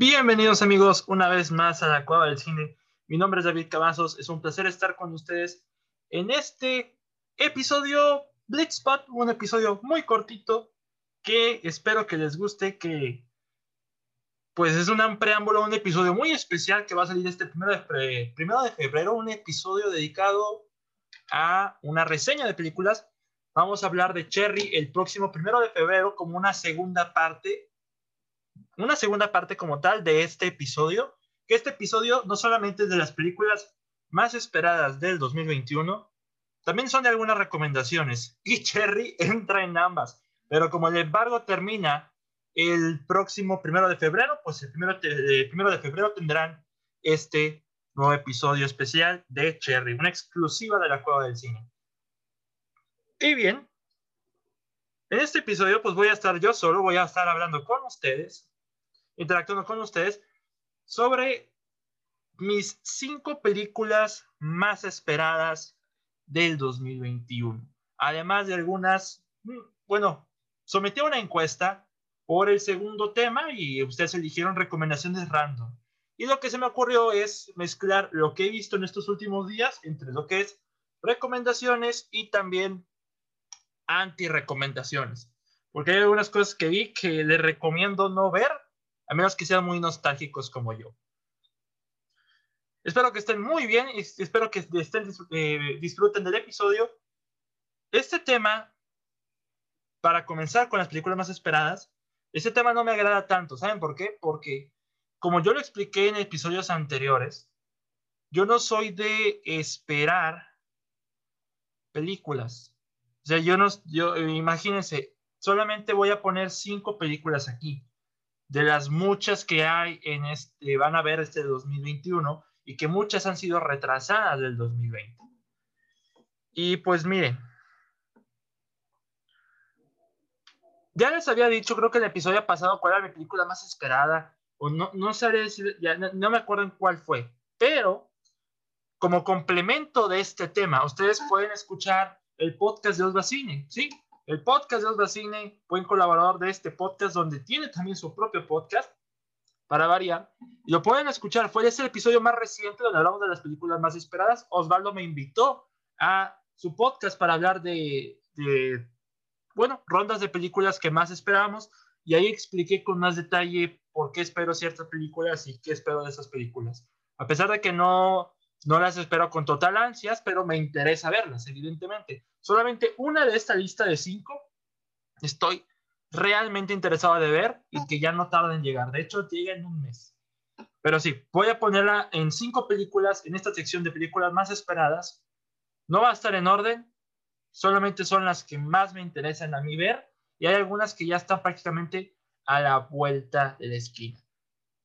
Bienvenidos amigos una vez más a la Cueva del Cine. Mi nombre es David Cavazos, es un placer estar con ustedes en este episodio Blitzpot, un episodio muy cortito que espero que les guste, que pues es un preámbulo, un episodio muy especial que va a salir este primero de, primero de febrero, un episodio dedicado a una reseña de películas. Vamos a hablar de Cherry el próximo primero de febrero como una segunda parte una segunda parte como tal de este episodio, que este episodio no solamente es de las películas más esperadas del 2021, también son de algunas recomendaciones. Y Cherry entra en ambas, pero como el embargo termina el próximo primero de febrero, pues el primero, el primero de febrero tendrán este nuevo episodio especial de Cherry, una exclusiva de la Cueva del Cine. Y bien, en este episodio pues voy a estar yo solo, voy a estar hablando con ustedes interactuando con ustedes sobre mis cinco películas más esperadas del 2021. Además de algunas, mm, bueno, sometí una encuesta por el segundo tema y ustedes eligieron recomendaciones random. Y lo que se me ocurrió es mezclar lo que he visto en estos últimos días entre lo que es recomendaciones y también anti-recomendaciones. Porque hay algunas cosas que vi que les recomiendo no ver a menos que sean muy nostálgicos como yo. Espero que estén muy bien y espero que estén, eh, disfruten del episodio. Este tema, para comenzar con las películas más esperadas, este tema no me agrada tanto. ¿Saben por qué? Porque, como yo lo expliqué en episodios anteriores, yo no soy de esperar películas. O sea, yo no, yo, imagínense, solamente voy a poner cinco películas aquí de las muchas que hay en este, van a ver este 2021 y que muchas han sido retrasadas del 2020. Y pues miren, ya les había dicho, creo que el episodio pasado, cuál era mi película más esperada, o no, no sabría decir, ya no, me acuerdo en cuál fue, pero como complemento de este tema, ustedes pueden escuchar el podcast de Osva Cine, ¿sí? El podcast de Osva Cine, buen colaborador de este podcast, donde tiene también su propio podcast, para variar. Y lo pueden escuchar, fue ese episodio más reciente donde hablamos de las películas más esperadas. Osvaldo me invitó a su podcast para hablar de, de bueno, rondas de películas que más esperábamos. Y ahí expliqué con más detalle por qué espero ciertas películas y qué espero de esas películas. A pesar de que no no las espero con total ansias, pero me interesa verlas, evidentemente. Solamente una de esta lista de cinco estoy realmente interesado de ver y que ya no tarda en llegar. De hecho, llega en un mes. Pero sí, voy a ponerla en cinco películas, en esta sección de películas más esperadas. No va a estar en orden, solamente son las que más me interesan a mí ver y hay algunas que ya están prácticamente a la vuelta de la esquina.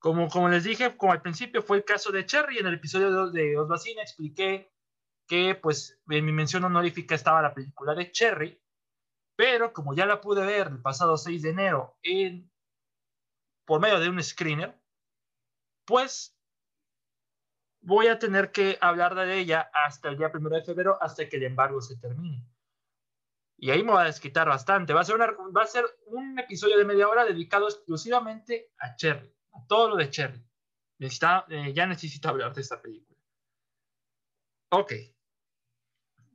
Como, como les dije, como al principio fue el caso de Cherry, en el episodio de Osvacina expliqué que pues en mi mención honorífica estaba la película de Cherry, pero como ya la pude ver el pasado 6 de enero en, por medio de un screener, pues voy a tener que hablar de ella hasta el día 1 de febrero, hasta que el embargo se termine. Y ahí me va a desquitar bastante. Va a ser, va a ser un episodio de media hora dedicado exclusivamente a Cherry todo lo de Cherry. Eh, ya necesito hablar de esta película. Ok.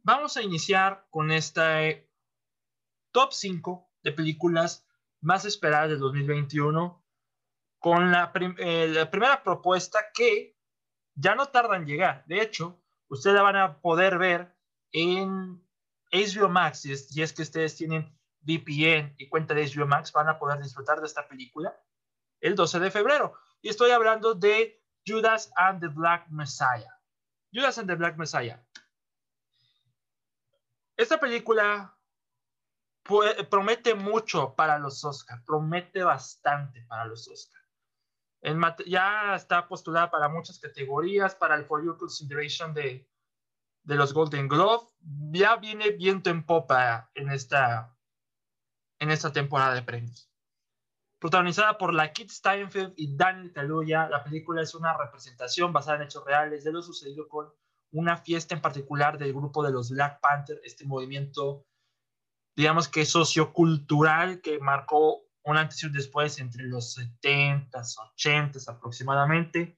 Vamos a iniciar con esta eh, top 5 de películas más esperadas del 2021 con la, eh, la, primera propuesta que ya no tarda en llegar. De hecho, ustedes la van a poder ver en HBO Max. Si es, si es que ustedes tienen VPN y cuenta de HBO Max, van a poder disfrutar de esta película el 12 de febrero. Y estoy hablando de Judas and the Black Messiah. Judas and the Black Messiah. Esta película promete mucho para los Oscars, promete bastante para los Oscars. ya está postulada para muchas categorías, para el For Your Consideration de, de los Golden Glove. Ya viene viento en popa en esta, en esta temporada de premios. Protagonizada por la Kit Steinfeld y Daniel Kaluuya, la película es una representación basada en hechos reales de lo sucedido con una fiesta en particular del grupo de los Black Panther, este movimiento, digamos que sociocultural que marcó un antes y un después entre los 70s, 80s aproximadamente.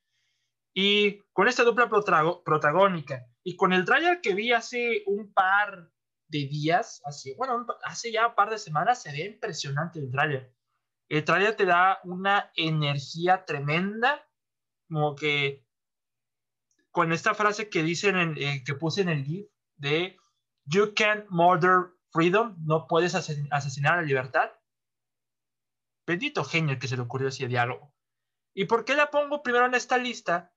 Y con esta dupla protagónica y con el trailer que vi hace un par de días, bueno, hace ya un par de semanas, se ve impresionante el trailer. El trailer te da una energía tremenda, como que con esta frase que dicen, en, eh, que puse en el GIF de You can't murder freedom, no puedes asesinar la libertad. Bendito genio que se le ocurrió ese diálogo. ¿Y por qué la pongo primero en esta lista?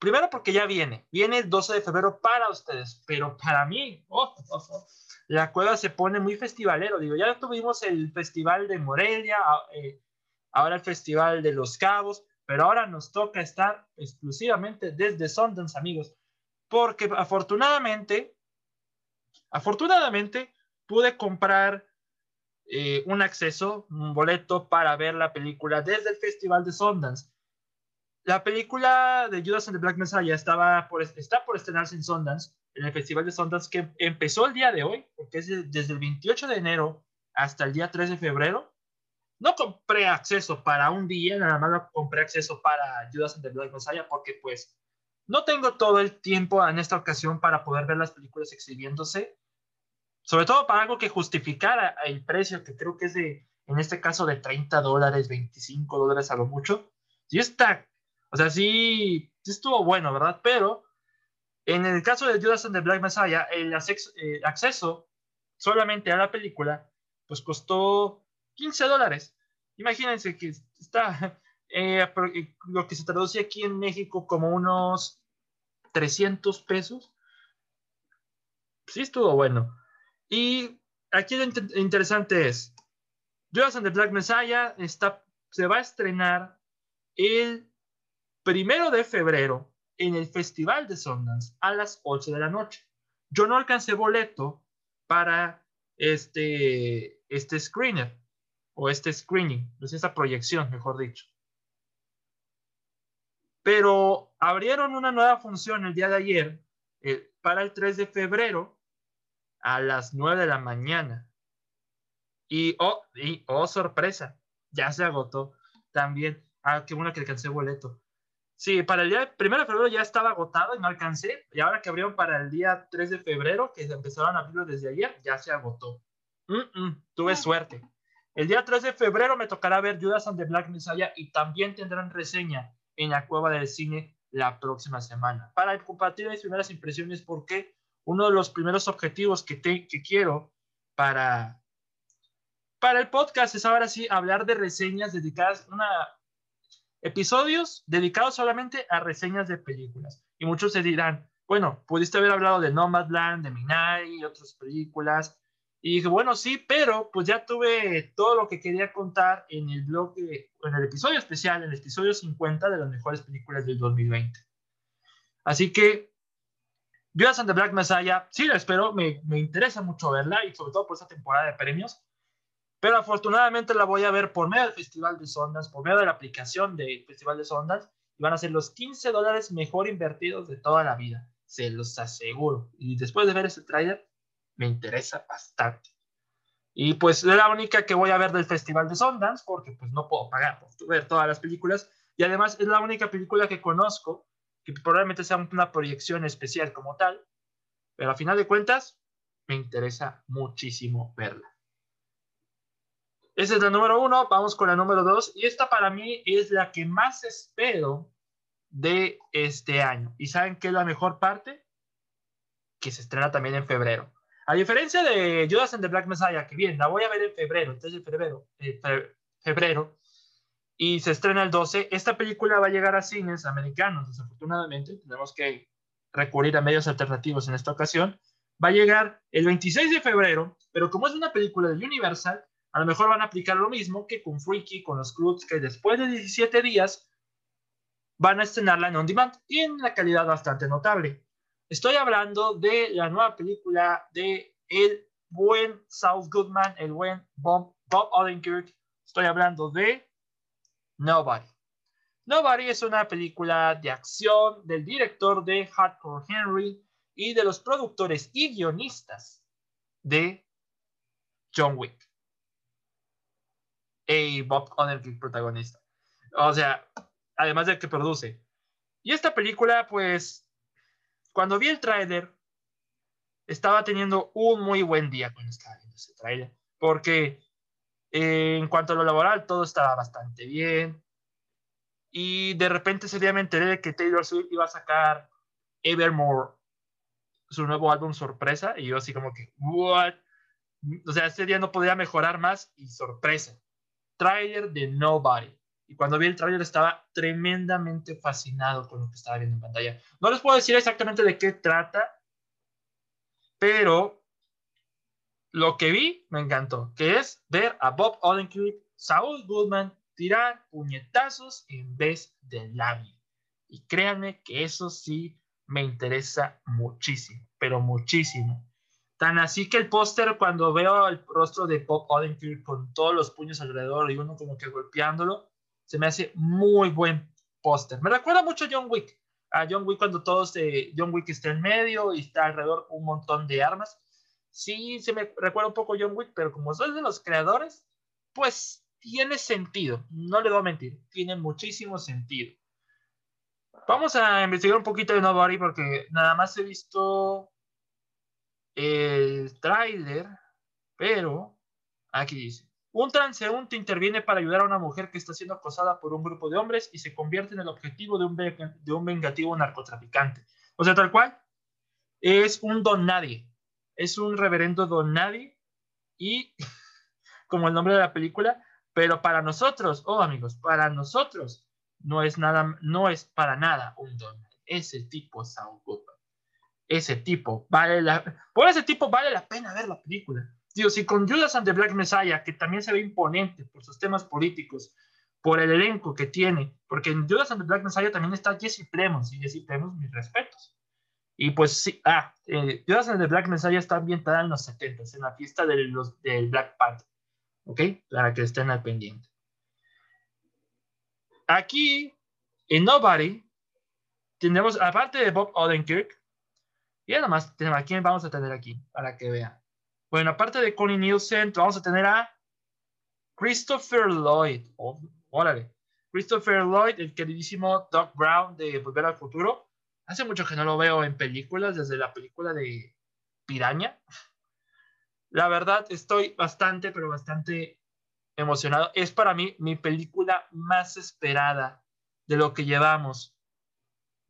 Primero porque ya viene, viene el 12 de febrero para ustedes, pero para mí, oh, oh, oh, la cueva se pone muy festivalero. Digo, ya tuvimos el festival de Morelia, eh, ahora el festival de Los Cabos, pero ahora nos toca estar exclusivamente desde Sundance, amigos, porque afortunadamente, afortunadamente pude comprar eh, un acceso, un boleto para ver la película desde el Festival de Sundance. La película de Judas and the Black Messiah estaba por, está por estrenarse en Sundance, en el Festival de Sundance, que empezó el día de hoy, porque es desde el 28 de enero hasta el día 3 de febrero. No compré acceso para un día, nada más compré acceso para Judas and the Black Messiah, porque pues no tengo todo el tiempo en esta ocasión para poder ver las películas exhibiéndose sobre todo para algo que justificara el precio, que creo que es de, en este caso, de 30 dólares, 25 dólares a lo mucho. Sí está, o sea, sí, estuvo bueno, ¿verdad? Pero en el caso de Judas and the Black Messiah, el acceso, solamente a la película, pues costó 15 dólares. Imagínense que está eh, eh, lo que se traduce aquí en México como unos 300 pesos. Sí estuvo bueno. Y aquí lo interesante es, Judas and the Black Messiah está, se va a estrenar el primero de febrero en el Festival de Sundance a las 8 de la noche. Yo no alcancé boleto para este, este screener o este screening, pues esta proyección, mejor dicho. Pero abrieron una nueva función el día de ayer eh, para el 3 de febrero a las 9 de la mañana. Y oh, y, oh, sorpresa, ya se agotó también. Ah, qué bueno que alcancé boleto. Sí, para el día 1 de febrero ya estaba agotado y no alcancé. Y ahora que abrieron para el día 3 de febrero, que empezaron a abrirlo desde ayer, ya se agotó. tuve ah. suerte. El día 3 de febrero me tocará ver Judas and the Black Messiah y también tendrán reseña en la Cueva del Cine la próxima semana. Para compartir mis primeras impresiones, porque uno de los primeros objetivos que, que quiero para, para el podcast es ahora sí hablar de reseñas dedicadas, una, episodios dedicados solamente a reseñas de películas. Y muchos se dirán, bueno, pudiste haber hablado de Nomadland, de Minari y otras películas. Y dije, bueno, sí, pero pues ya tuve todo lo que quería contar en el blog, en el episodio especial, en el episodio 50 de las mejores películas del 2020. Así que Judas and the Black Messiah, sí la espero, me, me interesa mucho verla y sobre todo por esta temporada de premios. Pero afortunadamente la voy a ver por medio del Festival de Sundance, por medio de la aplicación del Festival de Sundance, y van a ser los 15 dólares mejor invertidos de toda la vida. Se los aseguro. Y después de ver ese trailer, me interesa bastante. Y pues es la única que voy a ver del Festival de Sundance, porque pues no puedo pagar por ver todas las películas. Y además es la única película que conozco que probablemente sea una proyección especial como tal, pero a final de cuentas me interesa muchísimo verla. Esa es la número uno, vamos con la número dos, y esta para mí es la que más espero de este año. ¿Y saben qué es la mejor parte? Que se estrena también en febrero. A diferencia de Judas and the Black Messiah, que bien, la voy a ver en febrero, entonces febrero, eh, febrero, y se estrena el 12. Esta película va a llegar a cines americanos, desafortunadamente. Tenemos que recurrir a medios alternativos en esta ocasión. Va a llegar el 26 de febrero, pero como es una película de Universal, a lo mejor van a aplicar lo mismo que con Freaky, con los clubs, que después de 17 días van a estrenarla en on demand y en una calidad bastante notable. Estoy hablando de la nueva película de el buen South Goodman, el buen Bob, Bob Odenkirk. Estoy hablando de Nobody. Nobody es una película de acción del director de Hardcore Henry y de los productores y guionistas de John Wick. Y Bob Odenkirk protagonista. O sea, además de que produce. Y esta película, pues, cuando vi el tráiler, estaba teniendo un muy buen día cuando estaba viendo ese tráiler, porque eh, en cuanto a lo laboral, todo estaba bastante bien. Y de repente ese día me enteré de que Taylor Swift iba a sacar Evermore, su nuevo álbum sorpresa, y yo así como que, ¿what? O sea, ese día no podía mejorar más y sorpresa. Trailer de Nobody. Y cuando vi el trailer estaba tremendamente fascinado con lo que estaba viendo en pantalla. No les puedo decir exactamente de qué trata, pero lo que vi me encantó, que es ver a Bob Odenkirk, Saul Goodman tirar puñetazos en vez de labio. Y créanme que eso sí me interesa muchísimo, pero muchísimo. Tan así que el póster, cuando veo el rostro de Bob Odenkirk con todos los puños alrededor y uno como que golpeándolo, se me hace muy buen póster. Me recuerda mucho a John Wick. A John Wick cuando todos, eh, John Wick está en medio y está alrededor un montón de armas. Sí, se me recuerda un poco a John Wick, pero como soy de los creadores, pues tiene sentido, no le voy a mentir, tiene muchísimo sentido. Vamos a investigar un poquito de Nobody porque nada más he visto el tráiler, pero aquí dice, un transeúnte interviene para ayudar a una mujer que está siendo acosada por un grupo de hombres y se convierte en el objetivo de un, de un vengativo narcotraficante. O sea, tal cual, es un don nadie, es un reverendo don nadie y, como el nombre de la película, pero para nosotros, oh amigos, para nosotros no es nada, no es para nada un don. Ese tipo es Goodman. Ese tipo vale la, por ese tipo vale la pena ver la película. Digo, si con Judas and the Black Messiah, que también se ve imponente por sus temas políticos, por el elenco que tiene, porque en Judas and the Black Messiah también está Jesse Plemons, y Jesse Plemons, mis respetos. Y pues sí, ah, eh, Judas and the Black Messiah está ambientada en los 70 en la fiesta de los, del Black Panther. ¿ok? Para que estén al pendiente. Aquí, en Nobody, tenemos, aparte de Bob Odenkirk, y nada más, ¿a quién vamos a tener aquí? Para que vean. Bueno, aparte de Connie Nielsen, vamos a tener a Christopher Lloyd. Oh, órale. Christopher Lloyd, el queridísimo Doc Brown de Volver al Futuro. Hace mucho que no lo veo en películas, desde la película de Piraña. La verdad, estoy bastante, pero bastante emocionado. Es para mí mi película más esperada de lo que llevamos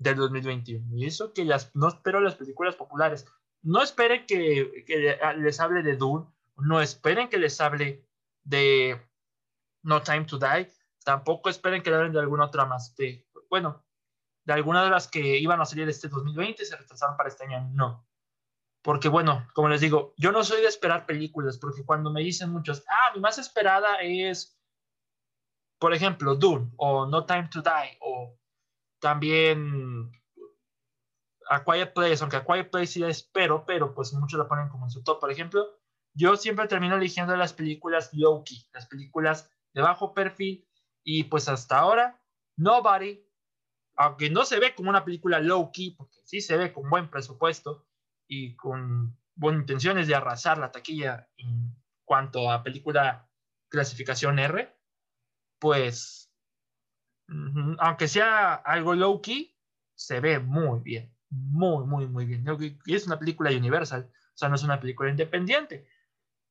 del 2021. Y eso que las, no espero las películas populares. No esperen que, les hable de Dune. No esperen que les hable de No Time to Die. Tampoco esperen que le hablen de alguna otra más. De, bueno, de alguna de las que iban a salir este 2020 se retrasaron para este año. No porque bueno, como les digo, yo no soy de esperar películas, porque cuando me dicen muchos, ah, mi más esperada es, por ejemplo, Dune o No Time to Die o también A Quiet Place, aunque A Quiet Place sí la espero, pero pues muchos la ponen como en su top, por ejemplo, yo siempre termino eligiendo las películas low-key, las películas de bajo perfil, y pues hasta ahora, Nobody, aunque no se ve como una película low-key, porque sí se ve con buen presupuesto, y con buenas intenciones de arrasar la taquilla en cuanto a película clasificación R, pues, aunque sea algo low key, se ve muy bien, muy, muy, muy bien. Y es una película universal, o sea, no es una película independiente.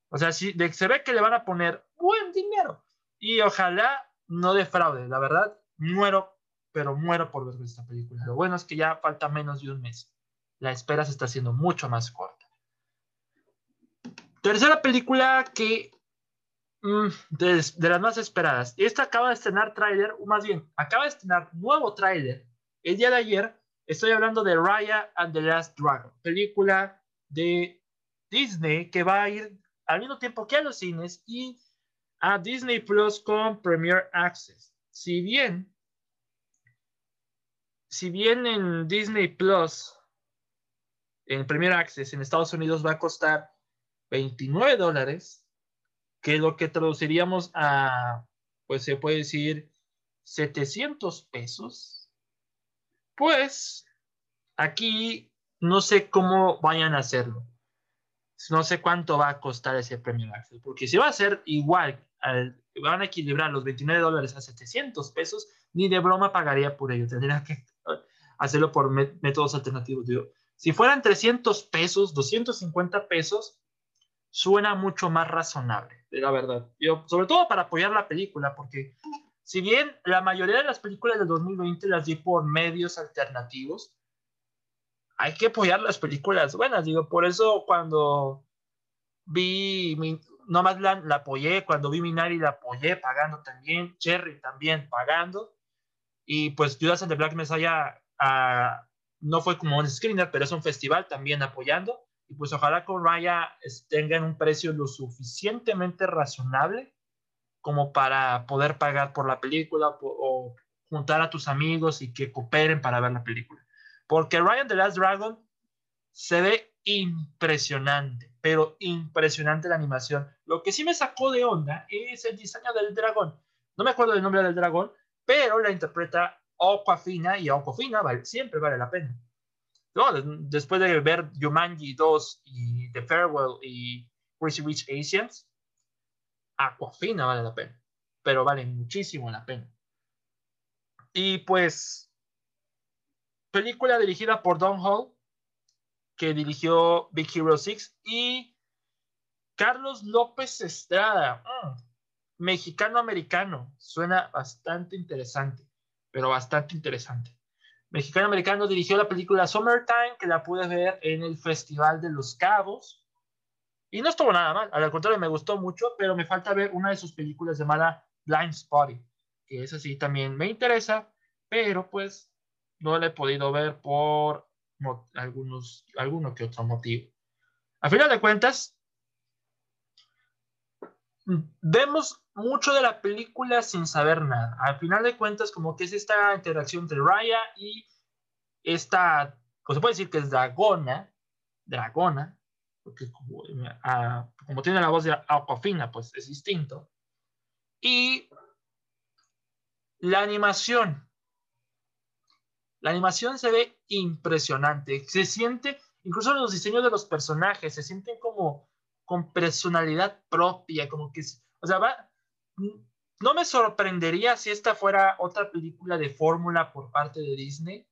O sea, sí, se ve que le van a poner buen dinero y ojalá no defraude, la verdad, muero, pero muero por ver esta película. Lo bueno es que ya falta menos de un mes la espera se está haciendo mucho más corta. Tercera película que mm, de, las más esperadas. Esta acaba de estrenar tráiler, o más bien, acaba de estrenar nuevo tráiler. El día de ayer estoy hablando de Raya and the Last Dragon, película de Disney que va a ir al mismo tiempo que a los cines y a Disney Plus con Premier Access. Si bien, si bien en Disney Plus, en Premier Access en Estados Unidos va a costar 29 dólares, que lo que traduciríamos a, pues se puede decir, 700 pesos, pues aquí no sé cómo vayan a hacerlo. No sé cuánto va a costar ese premio Access, porque si va a ser igual, van a equilibrar los 29 dólares a 700 pesos, ni de broma pagaría por ello. Tendría que hacerlo por métodos alternativos. si fueran 300 pesos, 250 pesos, suena mucho más razonable, la verdad. Yo, sobre todo para apoyar la película, porque si bien la mayoría de las películas del 2020 las vi por medios alternativos, hay que apoyar las películas buenas. Digo, por eso cuando vi, mi, nomás la, la apoyé, cuando vi Minari la apoyé pagando también, Cherry también pagando. Y pues Judas and the Black Messiah uh, no fue como un screener, pero es un festival también apoyando y pues ojalá con Raya tengan un precio lo suficientemente razonable como para poder pagar por la película o, juntar a tus amigos y que cooperen para ver la película. Porque Ryan The Last Dragon se ve impresionante, pero impresionante la animación. Lo que sí me sacó de onda es el diseño del dragón. No me acuerdo del nombre del dragón, pero la interpreta Aquafina y Aquafina vale, siempre vale la pena después de ver Jumanji 2 y The Farewell y Crazy Rich Asians, Aquafina vale la pena, pero vale muchísimo la pena. Y pues, película dirigida por Don Hall, que dirigió Big Hero 6, y Carlos López Estrada, mm, mexicano-americano, suena bastante interesante, pero bastante interesante mexicano-americano, dirigió la película Summertime, que la pude ver en el Festival de los Cabos. Y no estuvo nada mal, al contrario, me gustó mucho, pero me falta ver una de sus películas llamada Blind Spotting, que es así también me interesa, pero pues no la he podido ver por algunos, alguno que otro motivo. A final de cuentas, vemos mucho de la película sin saber nada. Al final de cuentas, como que es esta interacción entre Raya y esta, pues se puede decir que es Dragona, Dragona, porque como, ah, tiene la voz de Aquafina, pues es distinto. Y la animación. La animación se ve impresionante. Se siente, incluso los diseños de los personajes, se sienten como con personalidad propia, como que, o sea, va, no me sorprendería si esta fuera otra película de fórmula por parte de Disney,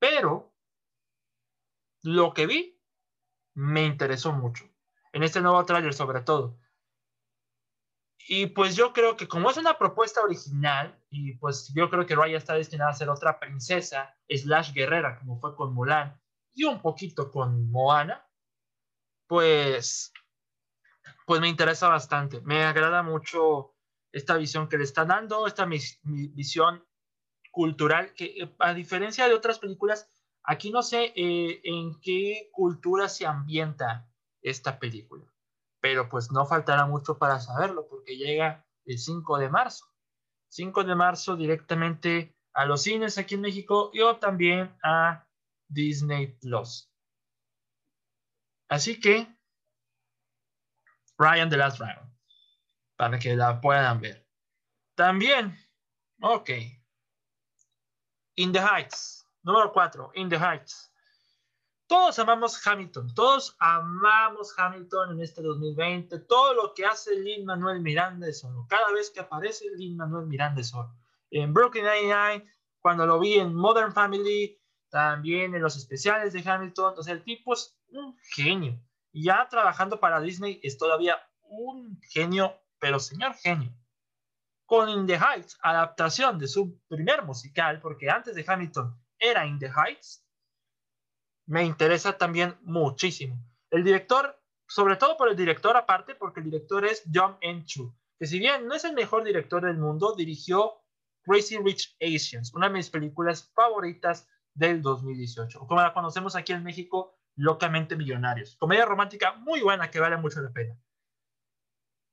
pero lo que vi me interesó mucho, en este nuevo tráiler sobre todo. Y pues yo creo que como es una propuesta original, y pues yo creo que Raya está destinada a ser otra princesa, slash guerrera, como fue con Mulan, y un poquito con Moana, pues, pues me interesa bastante. Me agrada mucho esta visión que le está dando, esta visión cultural, que eh, a diferencia de otras películas, aquí no sé eh, en qué cultura se ambienta esta película, pero pues no faltará mucho para saberlo, porque llega el 5 de marzo. 5 de marzo directamente a los cines aquí en México y también a Disney Plus. Así que, Ryan The Last Round, para que la puedan ver. También, ok. In the Heights, número 4, In the Heights. Todos amamos Hamilton, todos amamos Hamilton en este 2020, todo lo que hace Lin Manuel Miranda de solo, cada vez que aparece Lin Manuel Miranda solo. En Brooklyn 99, cuando lo vi en Modern Family, también en los especiales de Hamilton, entonces el tipo es un genio. Ya trabajando para Disney es todavía un genio, pero señor genio. Con In the Heights, adaptación de su primer musical, porque antes de Hamilton era In the Heights, me interesa también muchísimo. El director, sobre todo por el director aparte, porque el director es John N. Chu, que si bien no es el mejor director del mundo, dirigió Crazy Rich Asians, una de mis películas favoritas del 2018, como la conocemos aquí en México, Locamente Millonarios. Comedia romántica muy buena que vale mucho la pena.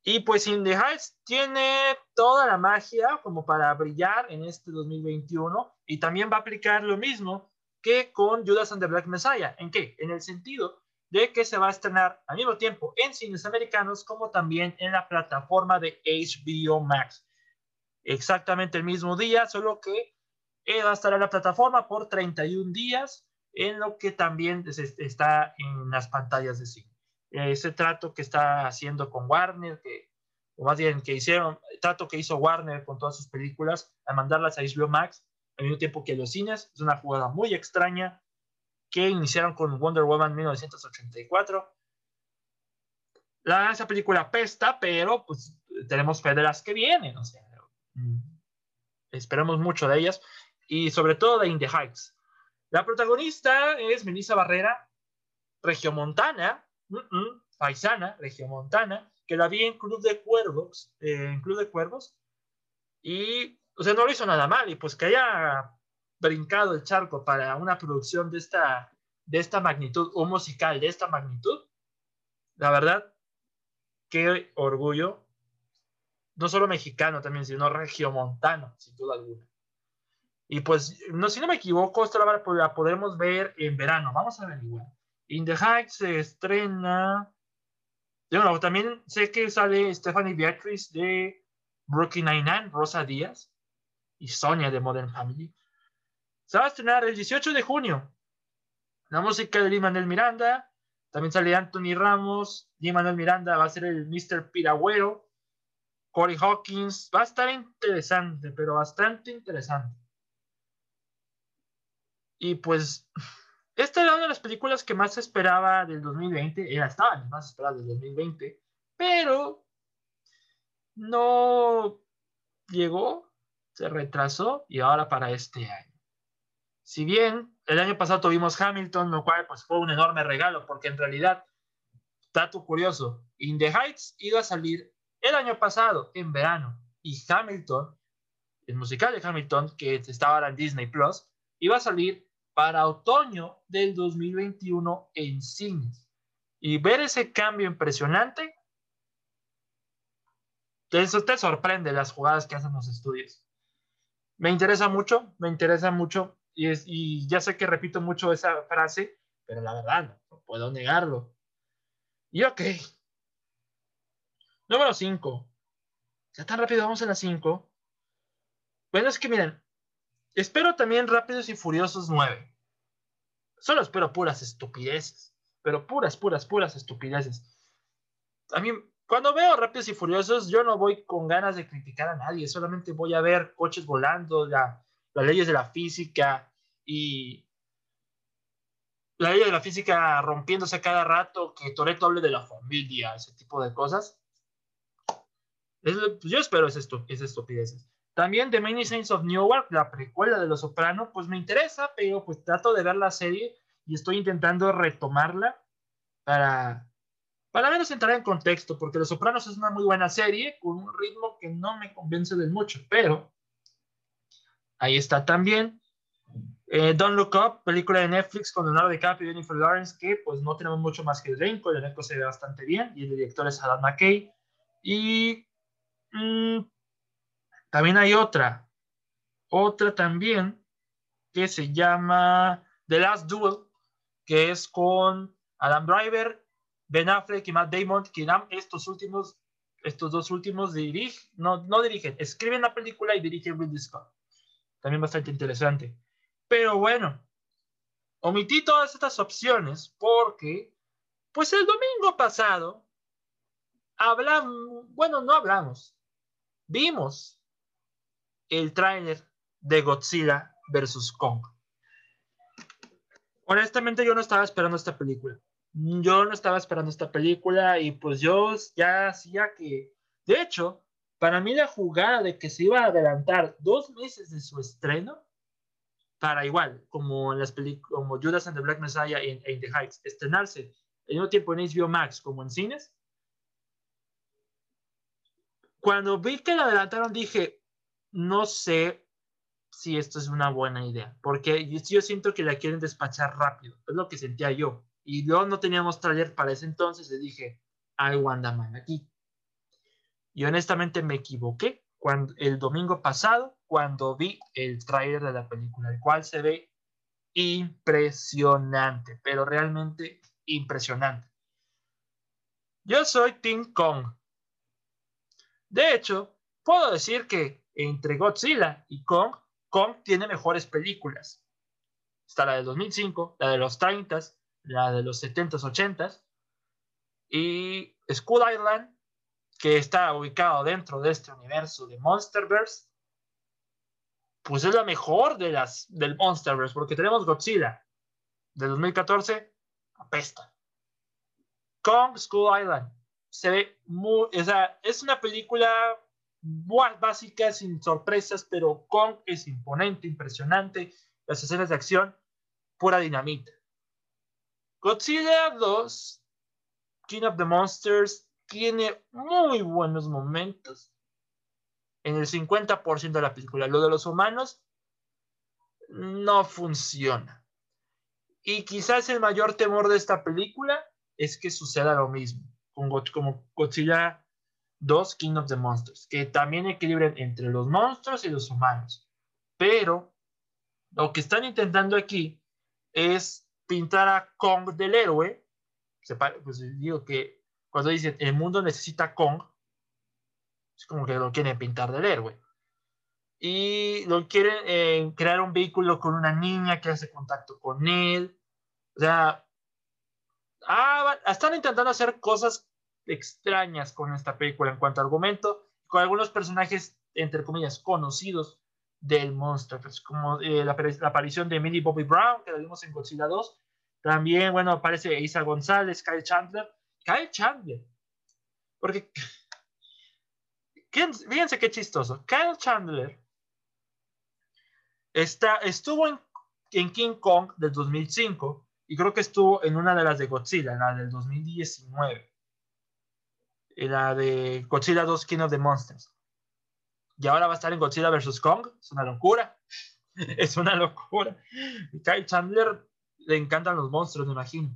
Y pues In the Heights tiene toda la magia como para brillar en este 2021 y también va a aplicar lo mismo que con Judas and the Black Messiah. ¿En qué? En el sentido de que se va a estrenar al mismo tiempo en cines americanos como también en la plataforma de HBO Max. Exactamente el mismo día, solo que eh, va a estar en la plataforma por 31 días, en lo que también está en las pantallas de cine. Ese trato que está haciendo con Warner, que, o más bien que hicieron, trato que hizo Warner con todas sus películas, a mandarlas a HBO Max, al mismo tiempo que los cines, es una jugada muy extraña, que iniciaron con Wonder Woman 1984. La, esa película pesta, pero pues tenemos fe de las que vienen, o sea, mm, esperamos mucho de ellas y sobre todo de In the Heights. La protagonista es Melissa Barrera, regiomontana, uh -uh, paisana, regiomontana, que la vi en Club de Cuervos, eh, en Club de Cuervos, y, o sea, no lo hizo nada mal, y pues que haya brincado el charco para una producción de esta, de esta magnitud, un musical de esta magnitud, la verdad, qué orgullo, no solo mexicano también, sino regiomontano, sin duda alguna. Y pues, no, si no me equivoco, esta la, la podremos ver en verano, vamos a ver igual. In the Heights se estrena. Bueno, también sé que sale Stephanie Beatriz de Brooklyn Nine-Nine, Rosa Díaz y Sonia de Modern Family. Se va a estrenar el 18 de junio. La música de Lin-Manuel Miranda. También sale Anthony Ramos. Lin-Manuel Miranda va a ser el Mr. Piragüero. Corey Hawkins. Va a estar interesante, pero bastante interesante. Y pues, esta era una de las películas que más esperaba del 2020. Era, estaba más esperada del 2020. Pero no llegó, se retrasó y ahora para este año. Si bien el año pasado tuvimos Hamilton, lo cual pues, fue un enorme regalo, porque en realidad, dato curioso, In the Heights iba a salir el año pasado, en verano, y Hamilton, el musical de Hamilton, que estaba en Disney Plus, iba a salir para otoño del 2021 en cines. Y ver ese cambio impresionante, eso te sorprende las jugadas que hacen los estudios. Me interesa mucho, me interesa mucho y, ya sé que repito mucho esa frase, pero la verdad, no, puedo negarlo. Y ok. Número 5. Ya tan rápido vamos a la 5. Bueno, es que miren, espero también Rápidos y Furiosos 9. Solo espero puras estupideces. Pero puras, puras, puras estupideces. A mí, cuando veo Rápidos y Furiosos, yo no voy con ganas de criticar a nadie. Solamente voy a ver coches volando, las leyes de la física, y la ley de la física rompiéndose cada rato, que Toreto hable de la familia, ese tipo de cosas. Es, pues yo espero esa, estupidez. También The Many Saints of Newark, la precuela de Los Soprano, pues me interesa, pero pues trato de ver la serie y estoy intentando retomarla para, para menos entrar en contexto, porque Los Sopranos es una muy buena serie con un ritmo que no me convence de mucho, pero ahí está también. Eh, Don't Look Up, película de Netflix con Leonardo DiCaprio y Jennifer Lawrence, que pues no tenemos mucho más que el elenco, el elenco se ve bastante bien y el director es Adam McKay. Y mm, también hay otra, otra también que se llama The Last Duel, que es con Adam Driver, Ben Affleck y Matt Damon, que estos últimos, estos dos últimos dirigen, no, no dirigen, escriben la película y dirigen Ridley Scott. También bastante interesante. Pero bueno, omití todas estas opciones porque, pues el domingo pasado, hablamos, bueno, no hablamos, vimos el tráiler de Godzilla versus Kong. Honestamente yo no estaba esperando esta película. Yo no estaba esperando esta película y pues yo ya hacía que, de hecho, para mí la jugada de que se iba a adelantar dos meses de su estreno para igual, como en las películas, como Judas and the Black Messiah en, The Heights, estrenarse al mismo tiempo en HBO Max como en cines. Cuando vi que lo adelantaron dije, no sé si esto es una buena idea, porque yo, siento que la quieren despachar rápido, es lo que sentía yo. Y yo no teníamos trailer para ese entonces, le dije, I want man aquí. Y honestamente me equivoqué cuando, el domingo pasado cuando vi el trailer de la película, el cual se ve impresionante, pero realmente impresionante. Yo soy Team Kong. De hecho, puedo decir que entre Godzilla y Kong, Kong tiene mejores películas. Está la de 2005, la de los 30, la de los 70s, 80s. Y Skull Island, que está ubicado dentro de este universo de Monsterverse, pues es la mejor de las del Monsterverse, porque tenemos Godzilla de 2014, apesta. Kong School Island se ve muy, o sea, es una película básica, sin sorpresas, pero Kong es imponente, impresionante, las escenas de acción, pura dinamita. Godzilla 2, King of the Monsters, tiene muy buenos momentos, en el 50% de la película. Lo de los humanos no funciona. Y quizás el mayor temor de esta película es que suceda lo mismo, como Godzilla 2, King of the Monsters, que también equilibren entre los monstruos y los humanos. Pero lo que están intentando aquí es pintar a Kong del héroe. Pues digo que cuando dicen el mundo necesita Kong, es como que lo quieren pintar del héroe. Y lo quieren eh, crear un vehículo con una niña que hace contacto con él. O sea, ah, están intentando hacer cosas extrañas con esta película en cuanto a argumento, con algunos personajes, entre comillas, conocidos del monstruo, pues como eh, la, aparición de Millie Bobby Brown, que la vimos en Godzilla 2. También, bueno, aparece Isa González, Kyle Chandler. Kyle Chandler. Porque fíjense qué chistoso. Kyle Chandler está, estuvo en, King Kong del 2005 y creo que estuvo en una de las de Godzilla, en la del 2019. La de Godzilla 2 King of the Monsters. Y ahora va a estar en Godzilla vs. Kong. Es una locura. es una locura. Kyle Chandler le encantan los monstruos, me imagino.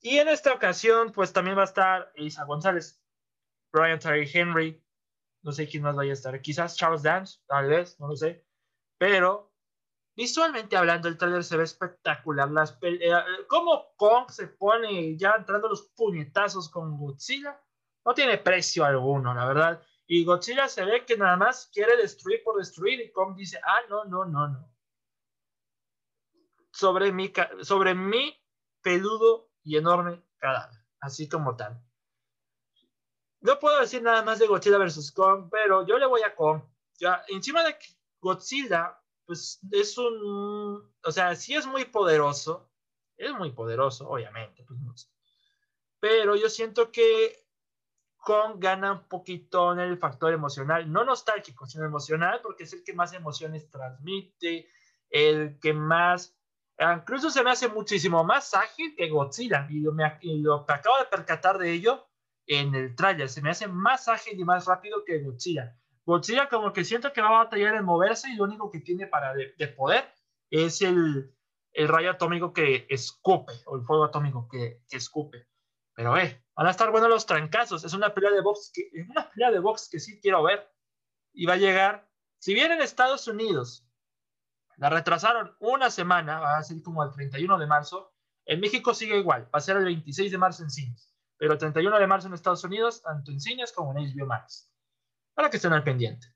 Y en esta ocasión, pues también va a estar Isa González. Brian Terry Henry, no sé quién más vaya a estar, quizás Charles Dance, tal vez, no lo sé, pero visualmente hablando, el trailer se ve espectacular. Las eh, cómo Kong se pone ya entrando los puñetazos con Godzilla, no tiene precio alguno, la verdad. Y Godzilla se ve que nada más quiere destruir por destruir y Kong dice, ah, no, no, no, no. Sobre mi, sobre mi peludo y enorme cadáver, así como tal. No puedo decir nada más de Godzilla vs. Kong, pero yo le voy a Kong. Ya, encima de Godzilla, pues es un. O sea, sí es muy poderoso. Es muy poderoso, obviamente. Pues, no sé. Pero yo siento que Kong gana un poquito en el factor emocional. No nostálgico, sino emocional, porque es el que más emociones transmite. El que más. Incluso se me hace muchísimo más ágil que Godzilla. Y lo, me, y lo acabo de percatar de ello en el trailer. Se me hace más ágil y más rápido que Godzilla. Godzilla como que siento que va a batallar en moverse y lo único que tiene para de, poder es el, el, rayo atómico que escupe o el fuego atómico que, que, escupe. Pero eh, van a estar buenos los trancazos. Es una pelea de box que es una pelea de box que sí quiero ver y va a llegar. Si bien en Estados Unidos la retrasaron una semana, va a ser como el 31 de marzo. En México sigue igual, va a ser el 26 de marzo en cines pero el 31 de marzo en Estados Unidos, tanto en cines como en HBO Max. Para que estén al pendiente.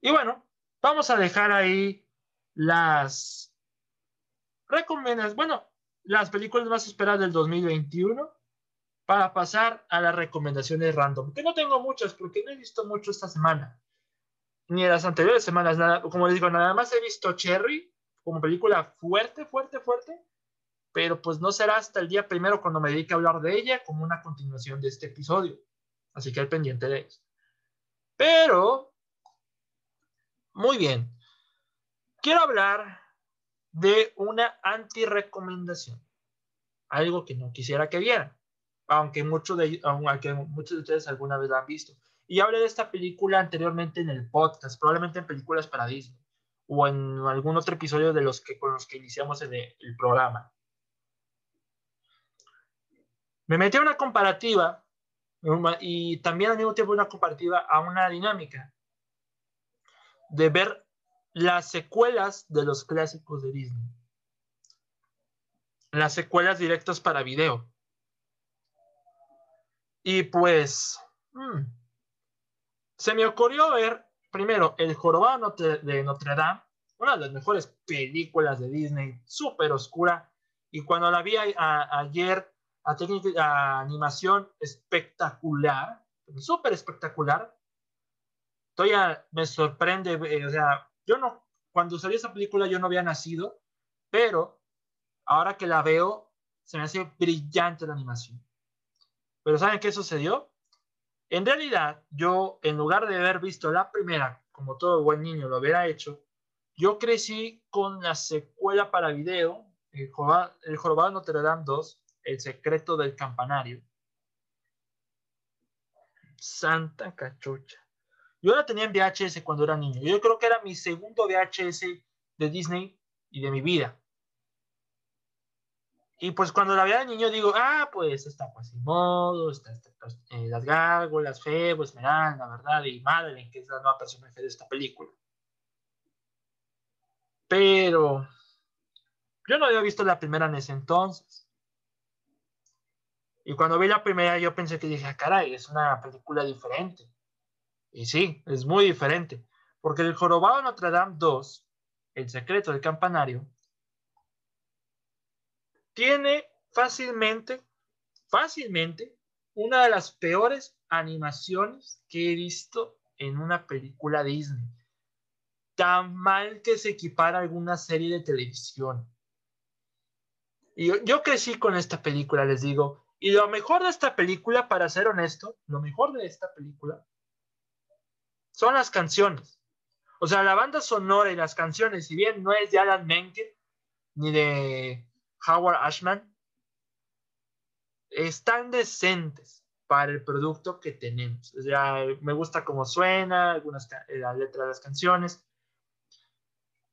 Y bueno, vamos a dejar ahí las recomendaciones, bueno, las películas más esperadas del 2021 para pasar a las recomendaciones random, que no tengo muchas porque no he visto mucho esta semana, ni en las anteriores semanas, nada, como les digo, nada más he visto Cherry como película fuerte, fuerte, fuerte, pero pues no será hasta el día primero cuando me dedique a hablar de ella como una continuación de este episodio. Así que al pendiente de eso. Pero, muy bien. Quiero hablar de una anti-recomendación. Algo que no quisiera que vieran. Aunque muchos de, aunque muchos de ustedes alguna vez la han visto. Y hablé de esta película anteriormente en el podcast, probablemente en películas para Disney o en algún otro episodio de los que con los que iniciamos en el programa. Me metí a una comparativa Y también al mismo tiempo una comparativa a una dinámica de ver las secuelas de los clásicos de Disney. Las secuelas directas para video. Y pues, hmm, se me ocurrió ver primero El Jorobado de Notre Dame, una de las mejores películas de Disney, súper oscura. Y cuando la vi ayer, a, técnica, animación espectacular, súper espectacular, todavía me sorprende, eh, o sea, yo no, cuando salió esa película yo no había nacido, pero ahora que la veo, se me hace brillante la animación. Pero ¿saben qué sucedió? En realidad, yo, en lugar de haber visto la primera, como todo buen niño lo hubiera hecho, yo crecí con la secuela para video, El Jorobado, el Jorobado Notre Dame 2, El secreto del campanario. Santa cachucha. Yo la tenía en VHS cuando era niño. Yo creo que era mi segundo VHS de Disney y de mi vida. Y pues cuando la veía de niño digo, ah, pues está Quasimodo, está, está eh, las gárgolas, Febo, Esmeralda, ¿verdad? Y Madeleine, que es la nueva personaje de esta película. Pero yo no había visto la primera en ese entonces. Y cuando vi la primera yo pensé que dije, ah, caray, es una película diferente. Y sí, es muy diferente, porque el Jorobado Notre Dame 2, El secreto del campanario, tiene fácilmente, fácilmente, una de las peores animaciones que he visto en una película Disney. Tan mal que se equipara a alguna serie de televisión. Y yo, yo crecí con esta película, les digo. Y lo mejor de esta película, para ser honesto, lo mejor de esta película son las canciones. O sea, la banda sonora y las canciones, si bien no es de Alan Menken ni de Howard Ashman, están decentes para el producto que tenemos. O sea, me gusta cómo suena, algunas eh, la letra de las canciones.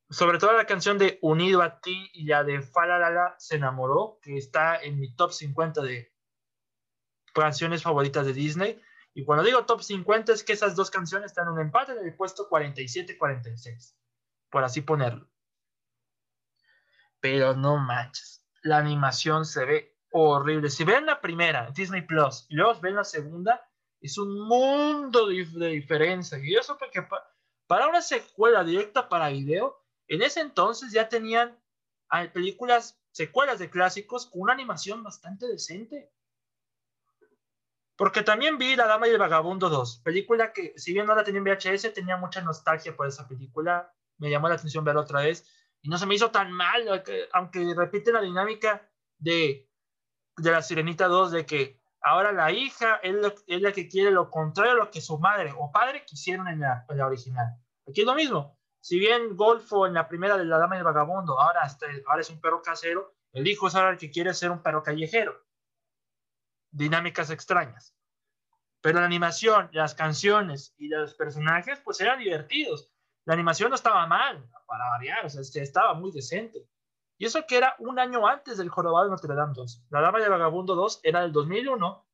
Sobre todo la canción de Unido a ti y la de Falalala se enamoró, que está en mi top 50 de canciones favoritas de Disney. Y cuando digo top 50 es que esas dos canciones están en un empate en el puesto 47-46, por así ponerlo. Pero no manches, la animación se ve horrible. Si ven la primera, Disney Plus, y luego ven la segunda, es un mundo de, diferencia. Y eso porque para una secuela directa para video, en ese entonces ya tenían ah, películas, secuelas de clásicos con una animación bastante decente. Porque también vi La Dama y el Vagabundo 2, película que, si bien no la tenía en VHS, tenía mucha nostalgia por esa película. Me llamó la atención verla otra vez. Y no se me hizo tan mal, aunque repite la dinámica de, de La Sirenita 2, de que ahora la hija es, la que quiere lo contrario a lo que su madre o padre quisieron en la, original. Aquí es lo mismo. Si bien Golfo en la primera de La Dama y el Vagabundo ahora, ahora es un perro casero, el hijo es ahora el que quiere ser un perro callejero dinámicas extrañas. Pero la animación, las canciones y los personajes, pues eran divertidos. La animación no estaba mal, para variar, o sea, estaba muy decente. Y eso que era un año antes del Jorobado de Notre Dame 2. La Dama de Vagabundo 2 era del 2001.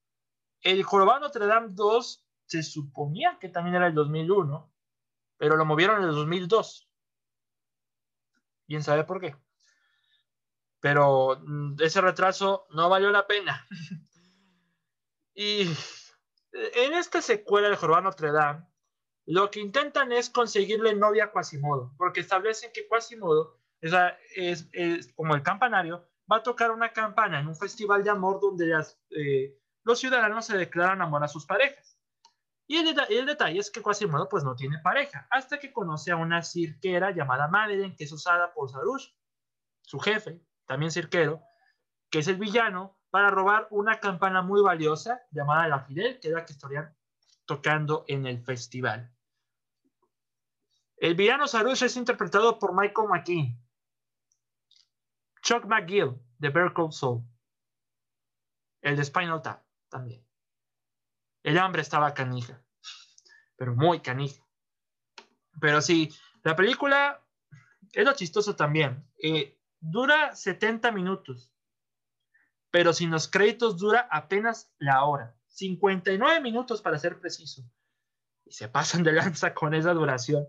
El Jorobado de Notre Dame 2 se suponía que también era el 2001, pero lo movieron en el 2002. ¿Quién sabe por qué? Pero mm, ese retraso no valió la pena. Y en esta secuela de Jorobado Notre Dame, lo que intentan es conseguirle novia a Quasimodo, porque establecen que Quasimodo es, es, como el campanario, va a tocar una campana en un festival de amor donde eh, los ciudadanos se declaran amor a sus parejas. Y el, el, detalle es que Quasimodo pues no tiene pareja, hasta que conoce a una cirquera llamada Madeleine, que es usada por Sarush, su jefe, también cirquero, que es el villano para robar una campana muy valiosa llamada La Fidel, que es la que estarían tocando en el festival. El villano Sarush es interpretado por Michael McKean. Chuck McGill, de Bear Soul. El de Spinal Tap, también. El hambre estaba canija, pero muy canija. Pero sí, la película es lo chistoso también. Eh, dura 70 minutos pero sin los créditos dura apenas la hora, 59 minutos para ser preciso. Y se pasan de lanza con esa duración.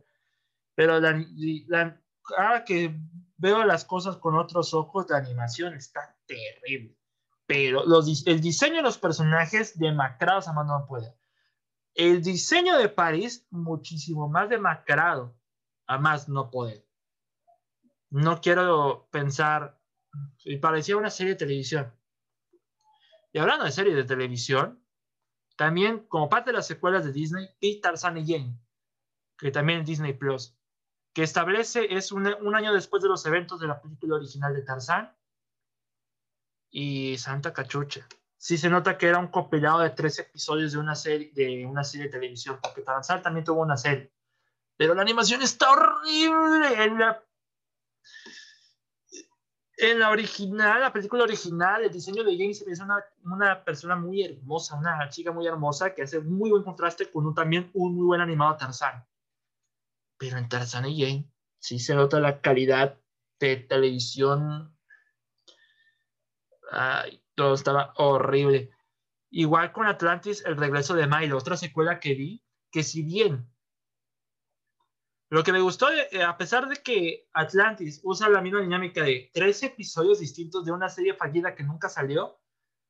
Pero la, ahora que veo las cosas con otros ojos, la animación está terrible. Pero los, el diseño de los personajes demacrados a mano no puede. El diseño de París, muchísimo más demacrado a más no poder. No quiero pensar, y parecía una serie de televisión. Y hablando de serie de televisión, también como parte de las secuelas de Disney, y Tarzan y Jane, que también es Disney Plus, que establece, es un, un, año después de los eventos de la película original de Tarzan y Santa Cachucha. Sí se nota que era un compilado de tres episodios de una serie de, una serie de televisión, porque Tarzan también tuvo una serie. Pero la animación está horrible. En la, en la original, la película original, el diseño de James es una, una persona muy hermosa, una chica muy hermosa que hace muy buen contraste con un, también un muy buen animado Tarzán. Pero en Tarzán y Jane sí se nota la calidad de televisión. Ay, todo estaba horrible. Igual con Atlantis, el regreso de Milo, otra secuela que vi, que si bien lo que me gustó, eh, a pesar de que Atlantis usa la misma dinámica de tres episodios distintos de una serie fallida que nunca salió,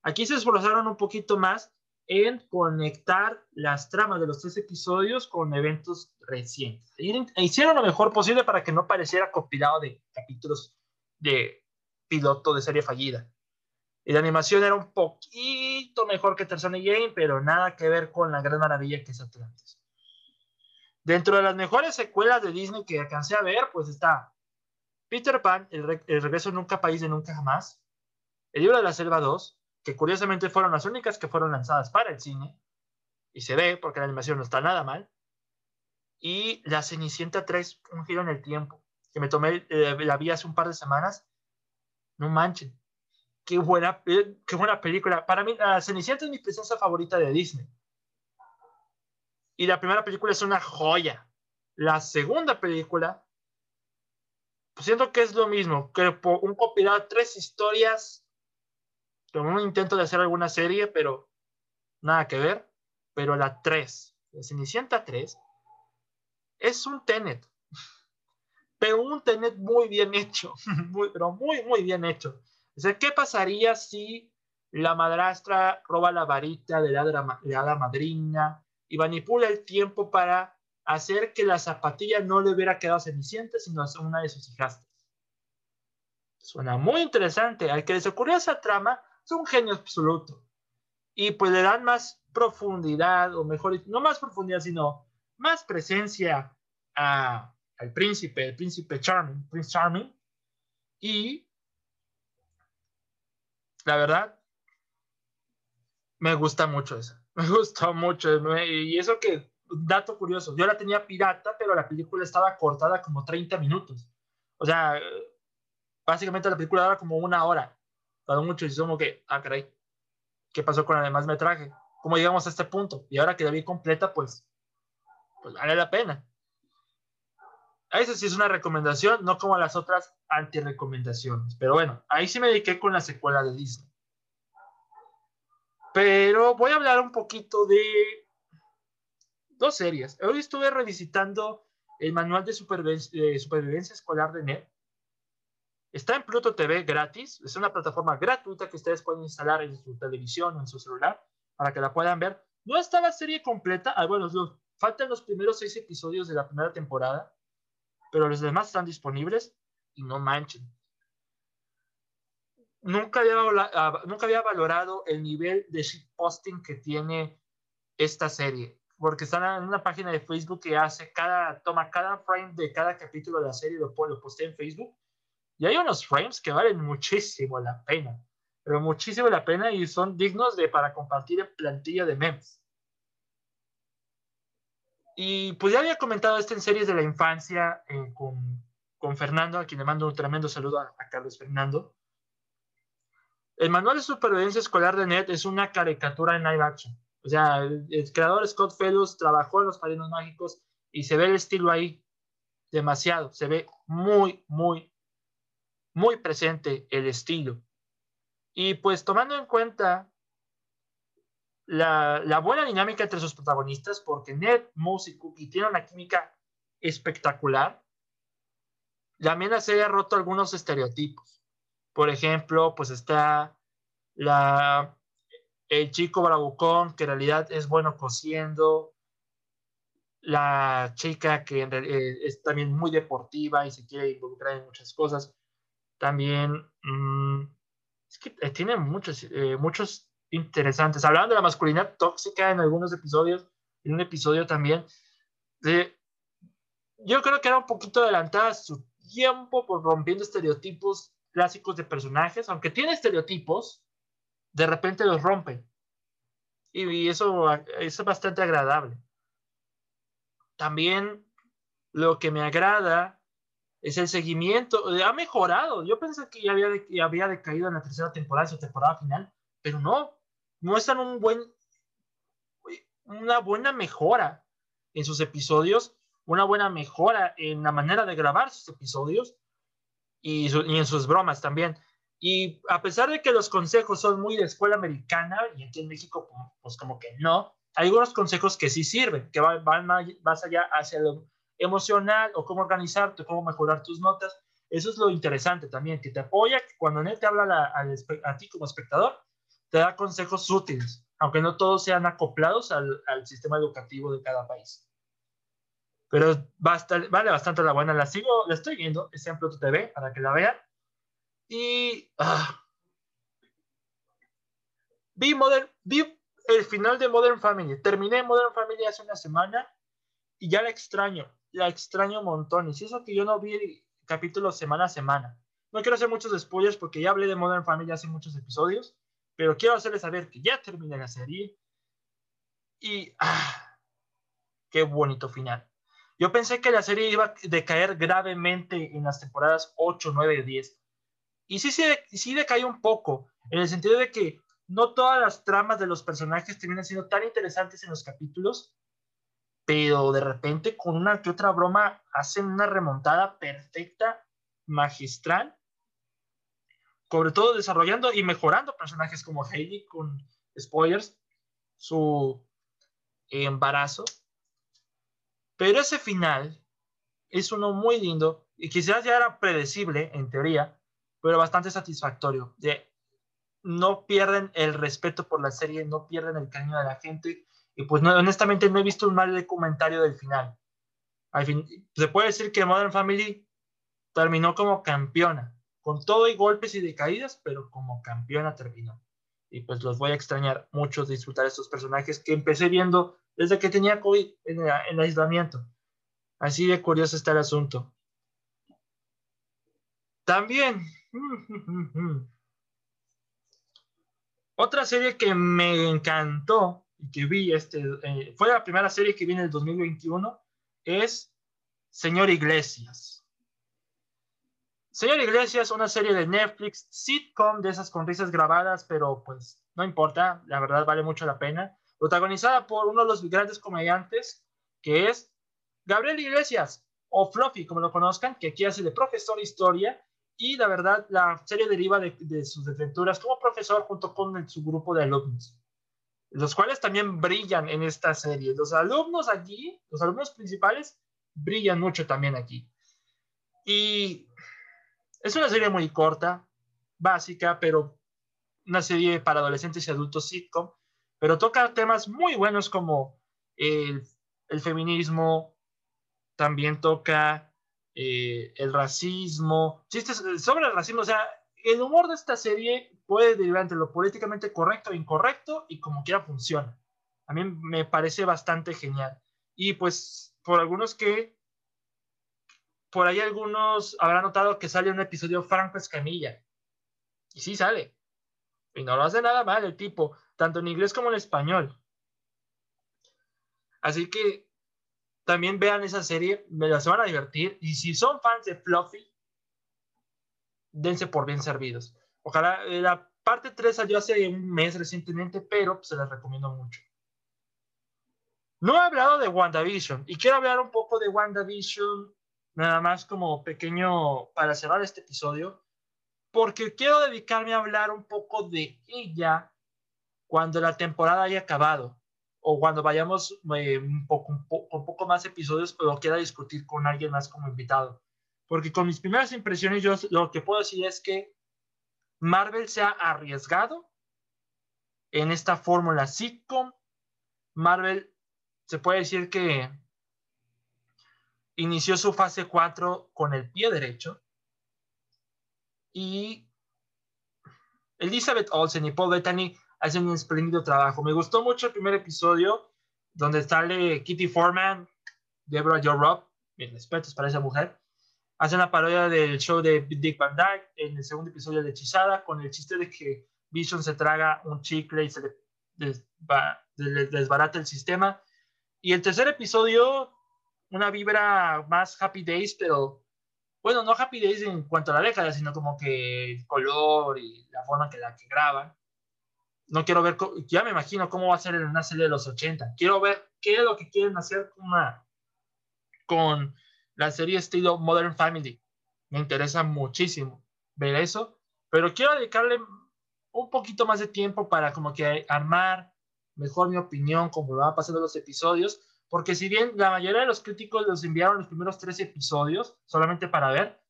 aquí se esforzaron un poquito más en conectar las tramas de los tres episodios con eventos recientes. Hicieron lo mejor posible para que no pareciera compilado de capítulos de piloto de serie fallida. Y la animación era un poquito mejor que Tarzan y Game, pero nada que ver con la gran maravilla que es Atlantis. Dentro de las mejores secuelas de Disney que alcancé a ver, pues está Peter Pan, el, regreso nunca país de nunca jamás, el libro de la selva 2, que curiosamente fueron las únicas que fueron lanzadas para el cine, y se ve porque la animación no está nada mal, y La Cenicienta 3, un giro en el tiempo, que me tomé, eh, la vi hace un par de semanas, no manchen, qué buena, eh, qué buena película. Para mí, La Cenicienta es mi princesa favorita de Disney. Y la primera película es una joya. La segunda película, pues siento que es lo mismo, que un compilado de tres historias, con un intento de hacer alguna serie, pero nada que ver. Pero la 3, la Cenicienta 3, es un Tenet. Pero un Tenet muy bien hecho, muy, pero muy, muy bien hecho. O sea, ¿qué pasaría si la madrastra roba la varita de la, de la madrina y manipula el tiempo para hacer que la zapatilla no le hubiera quedado cenicienta, sino a una de sus hijastras. Suena muy interesante. Al que les ocurrió esa trama es un genio absoluto. Y pues le dan más profundidad, o mejor, no más profundidad, sino más presencia al príncipe, el príncipe Charming, Prince Charming. Y la verdad, me gusta mucho eso. Me gustó mucho. y eso que, dato curioso, yo la tenía pirata, pero la película estaba cortada como 30 minutos. O sea, básicamente la película daba como una hora. Tardó mucho y como que, ah, caray, ¿qué pasó con el demás metraje? ¿Cómo llegamos a este punto? Y ahora que la vi completa, pues, pues vale la pena. Eso sí es una recomendación, no como las otras anti-recomendaciones. Pero bueno, ahí sí me dediqué con la secuela de Disney. Pero voy a hablar un poquito de dos series. Hoy estuve revisitando el manual de supervivencia, escolar de NET. Está en Pluto TV gratis. Es una plataforma gratuita que ustedes pueden instalar en su televisión o en su celular para que la puedan ver. No está la serie completa. Ah, bueno, faltan los primeros seis episodios de la primera temporada, pero los demás están disponibles y no manchen nunca había, ah, nunca había valorado el nivel de shitposting que tiene esta serie. Porque está en una página de Facebook que hace cada, toma cada frame de cada capítulo de la serie y lo, lo postea en Facebook. Y hay unos frames que valen muchísimo la pena. Pero muchísimo la pena y son dignos de para compartir en plantilla de memes. Y pues ya había comentado esto en series de la infancia eh, con, con, Fernando, a quien le mando un tremendo saludo a Carlos Fernando. El manual de supervivencia escolar de NET es una caricatura en live action. O sea, el, creador Scott Fellows trabajó en Los Padrinos Mágicos y se ve el estilo ahí demasiado. Se ve muy, muy, muy presente el estilo. Y pues tomando en cuenta la, buena dinámica entre sus protagonistas, porque Ned, Moose y Cookie tienen una química espectacular. También la serie ha roto algunos estereotipos. Por ejemplo, pues está la, el chico bravucón, que en realidad es bueno cosiendo, la chica que eh, es también muy deportiva y se quiere involucrar en muchas cosas. También mm, es que eh, tiene muchos, eh, muchos interesantes. Hablaban de la masculinidad tóxica en algunos episodios, en un episodio también. yo creo que era un poquito adelantada su tiempo por rompiendo estereotipos clásicos de personajes, aunque tiene estereotipos, de repente los rompe. Y, eso, es bastante agradable. También lo que me agrada es el seguimiento. Ha mejorado. Yo pensé que ya había, había decaído en la tercera temporada, su temporada final, pero no. Muestran un buen, una buena mejora en sus episodios, una buena mejora en la manera de grabar sus episodios y, y en sus bromas también. Y a pesar de que los consejos son muy de escuela americana, y aquí en México, pues como que no, hay algunos consejos que sí sirven, que van, más allá hacia lo emocional o cómo organizarte, cómo mejorar tus notas. Eso es lo interesante también, que te apoya, que cuando él te habla a, ti como espectador, te da consejos útiles, aunque no todos sean acoplados al, al sistema educativo de cada país. Pero vale bastante la buena, la sigo, la estoy viendo, es en Pluto TV, para que la vean y ah, vi, Modern, vi el final de Modern Family. Terminé Modern Family hace una semana y ya la extraño. La extraño un montón. Y si eso que yo no vi el capítulo semana a semana. No quiero hacer muchos spoilers porque ya hablé de Modern Family hace muchos episodios. Pero quiero hacerles saber que ya terminé la serie. Y ah, qué bonito final. Yo pensé que la serie iba a decaer gravemente en las temporadas 8, 9 y 10. Y sí, sí, sí decae un poco, en el sentido de que no todas las tramas de los personajes terminan siendo tan interesantes en los capítulos, pero de repente con una que otra broma hacen una remontada perfecta, magistral, sobre todo desarrollando y mejorando personajes como Heidi con spoilers, su embarazo. Pero ese final es uno muy lindo y quizás ya era predecible en teoría, pero bastante satisfactorio. De, no pierden el respeto por la serie, no pierden el cariño de la gente. Y pues no, honestamente no he visto un mal comentario del final. Al fin, se puede decir que Modern Family terminó como campeona, con todo y golpes y decaídas, pero como campeona terminó. Y pues los voy a extrañar mucho disfrutar estos personajes que empecé viendo desde que tenía COVID en, en aislamiento. Así de curioso está el asunto. También Otra serie que me encantó y que vi, este, eh, fue la primera serie que vi en el 2021, es Señor Iglesias. Señor Iglesias, una serie de Netflix, sitcom de esas con risas grabadas, pero pues no importa, la verdad vale mucho la pena. Protagonizada por uno de los grandes comediantes, que es Gabriel Iglesias, o Fluffy, como lo conozcan, que aquí hace de profesor de historia y la verdad la serie deriva de, sus desventuras como profesor junto con su grupo de alumnos, los cuales también brillan en esta serie. Los alumnos aquí, los alumnos principales, brillan mucho también aquí. Y es una serie muy corta, básica, pero una serie para adolescentes y adultos sitcom, pero toca temas muy buenos como el, feminismo, también toca eh, el racismo, chistes sobre el racismo, o sea, el humor de esta serie puede derivar entre lo políticamente correcto e incorrecto y como quiera funciona. A mí me parece bastante genial. Y pues por algunos que, por ahí algunos habrán notado que sale un episodio Franco Escamilla. Y sí sale. Y no lo hace nada mal el tipo, tanto en inglés como en español. Así que también vean esa serie, me las van a divertir. Y si son fans de Fluffy, dense por bien servidos. Ojalá, eh, la parte 3 salió hace un mes recientemente, pero pues, se las recomiendo mucho. No he hablado de WandaVision y quiero hablar un poco de WandaVision, nada más como pequeño para cerrar este episodio, porque quiero dedicarme a hablar un poco de ella cuando la temporada haya acabado o cuando vayamos eh, un poco, un poco, poco más episodios, pero quiera discutir con alguien más como invitado. Porque con mis primeras impresiones, yo lo que puedo decir es que Marvel se ha arriesgado en esta fórmula sitcom. Marvel se puede decir que inició su fase 4 con el pie derecho. Y Elizabeth Olsen y Paul Bettany hacen un espléndido trabajo. Me gustó mucho el primer episodio donde sale Kitty Foreman, Deborah Joe Robb, mis respetos para esa mujer. Hacen la parodia del show de Dick Van Dyke en el segundo episodio de Hechizada con el chiste de que Vision se traga un chicle y se le desbarata el sistema. Y el tercer episodio, una vibra más Happy Days, pero bueno, no Happy Days en cuanto a la década, sino como que el color y la forma que la que graban no quiero ver, ya me imagino cómo va a ser en una serie de los 80. Quiero ver qué es lo que quieren hacer con, con la serie estilo Modern Family. Me interesa muchísimo ver eso, pero quiero dedicarle un poquito más de tiempo para como que armar mejor mi opinión como va pasando los episodios, porque si bien la mayoría de los críticos los enviaron los primeros tres episodios solamente para ver,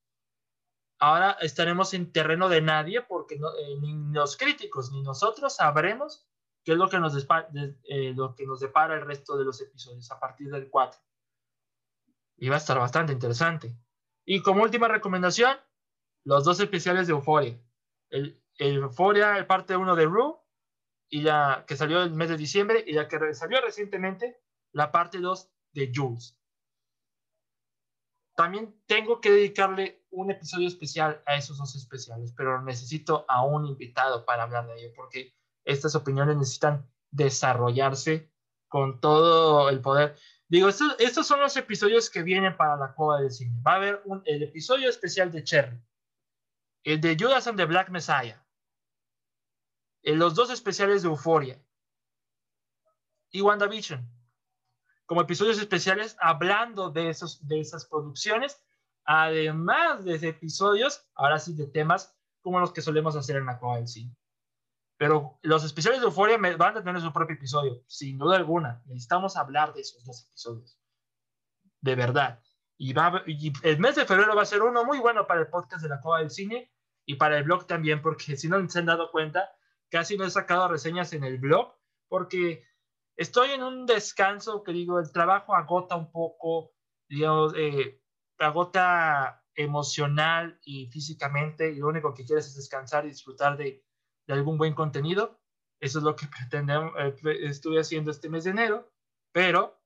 ahora estaremos en terreno de nadie porque eh, ni los críticos ni nosotros sabremos qué es lo que, nos eh, lo que nos depara el resto de los episodios a partir del 4. Y va a estar bastante interesante. Y como última recomendación, los dos especiales de Euphoria. El, el Euphoria, el parte 1 de Rue, y la que salió el mes de diciembre, y la que salió recientemente, la parte 2 de Jules. También tengo que dedicarle un episodio especial a esos dos especiales, pero necesito a un invitado para hablar de ello, porque estas opiniones necesitan desarrollarse con todo el poder. Digo, estos, son los episodios que vienen para la Cueva del Cine. Va a haber el episodio especial de Cherry, el de Judas and the Black Messiah, los dos especiales de Euphoria y WandaVision como episodios especiales hablando de, esos, de esas producciones, además de episodios, ahora sí, de temas como los que solemos hacer en la Coa del Cine. Pero los especiales de Euforia van a tener su propio episodio, sin duda alguna. Necesitamos hablar de esos dos episodios. De verdad. Y, va, y el mes de febrero va a ser uno muy bueno para el podcast de la Coa del Cine y para el blog también, porque si no se han dado cuenta, casi no he sacado reseñas en el blog, porque estoy en un descanso que digo, el trabajo agota un poco, digamos, eh, agota emocional y físicamente, y lo único que quieres es descansar y disfrutar de, algún buen contenido. Eso es lo que pretendemos, eh, estuve haciendo este mes de enero, pero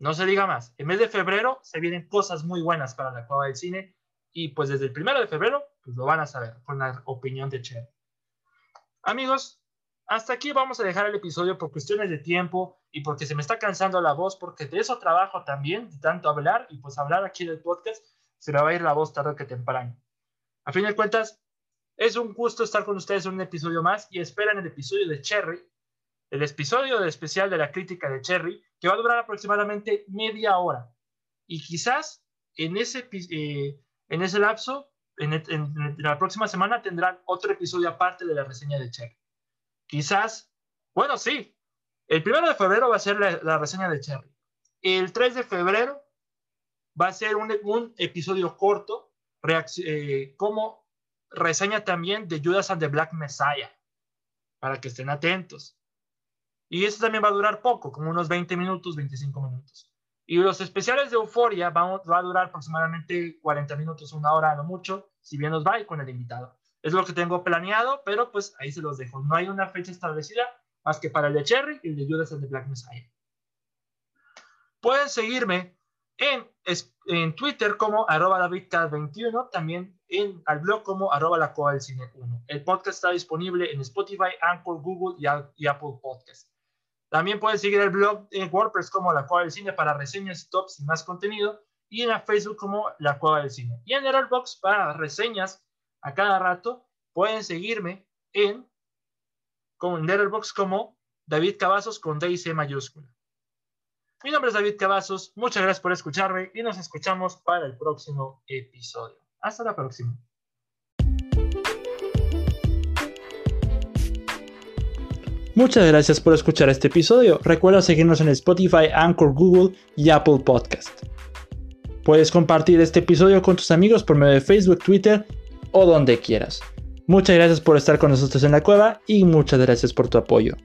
no se diga más. En mes de febrero se vienen cosas muy buenas para la Cueva del Cine y pues desde el primero de febrero pues lo van a saber con la opinión de Cher. Amigos, hasta aquí vamos a dejar el episodio por cuestiones de tiempo y porque se me está cansando la voz, porque de eso trabajo también, de tanto hablar y pues hablar aquí del podcast, se me va a ir la voz tarde que temprano. A fin de cuentas, es un gusto estar con ustedes en un episodio más y esperan el episodio de Cherry, el episodio especial de la crítica de Cherry, que va a durar aproximadamente media hora. Y quizás en ese, eh, en ese lapso, en, en la próxima semana tendrán otro episodio aparte de la reseña de Cherry. Quizás, bueno, sí, el primero de febrero va a ser la, reseña de Cherry. El 3 de febrero va a ser un, episodio corto, eh, como reseña también de Judas and the Black Messiah, para que estén atentos. Y eso también va a durar poco, como unos 20 minutos, 25 minutos. Y los especiales de Euforia va a durar aproximadamente 40 minutos, una hora, no mucho, si bien nos va y con el invitado. Es lo que tengo planeado, pero pues ahí se los dejo. No hay una fecha establecida más que para el de Cherry y el de Judas and the Black Messiah. Pueden seguirme en, Twitter como arroba davidk21, también en al blog como arroba la del cine 1. El podcast está disponible en Spotify, Anchor, Google y, Apple Podcast. También pueden seguir el blog en WordPress como La Cueva del Cine para reseñas, tops y más contenido. Y en Facebook como La Cueva del Cine. Y en Box para reseñas a cada rato, pueden seguirme en con como David Cavazos con D y C mayúscula. Mi nombre es David Cavazos, muchas gracias por escucharme y nos escuchamos para el próximo episodio. Hasta la próxima. Muchas gracias por escuchar este episodio. Recuerda seguirnos en Spotify, Anchor, Google y Apple Podcast. Puedes compartir este episodio con tus amigos por medio de Facebook, Twitter o donde quieras. Muchas gracias por estar con nosotros en la cueva y muchas gracias por tu apoyo.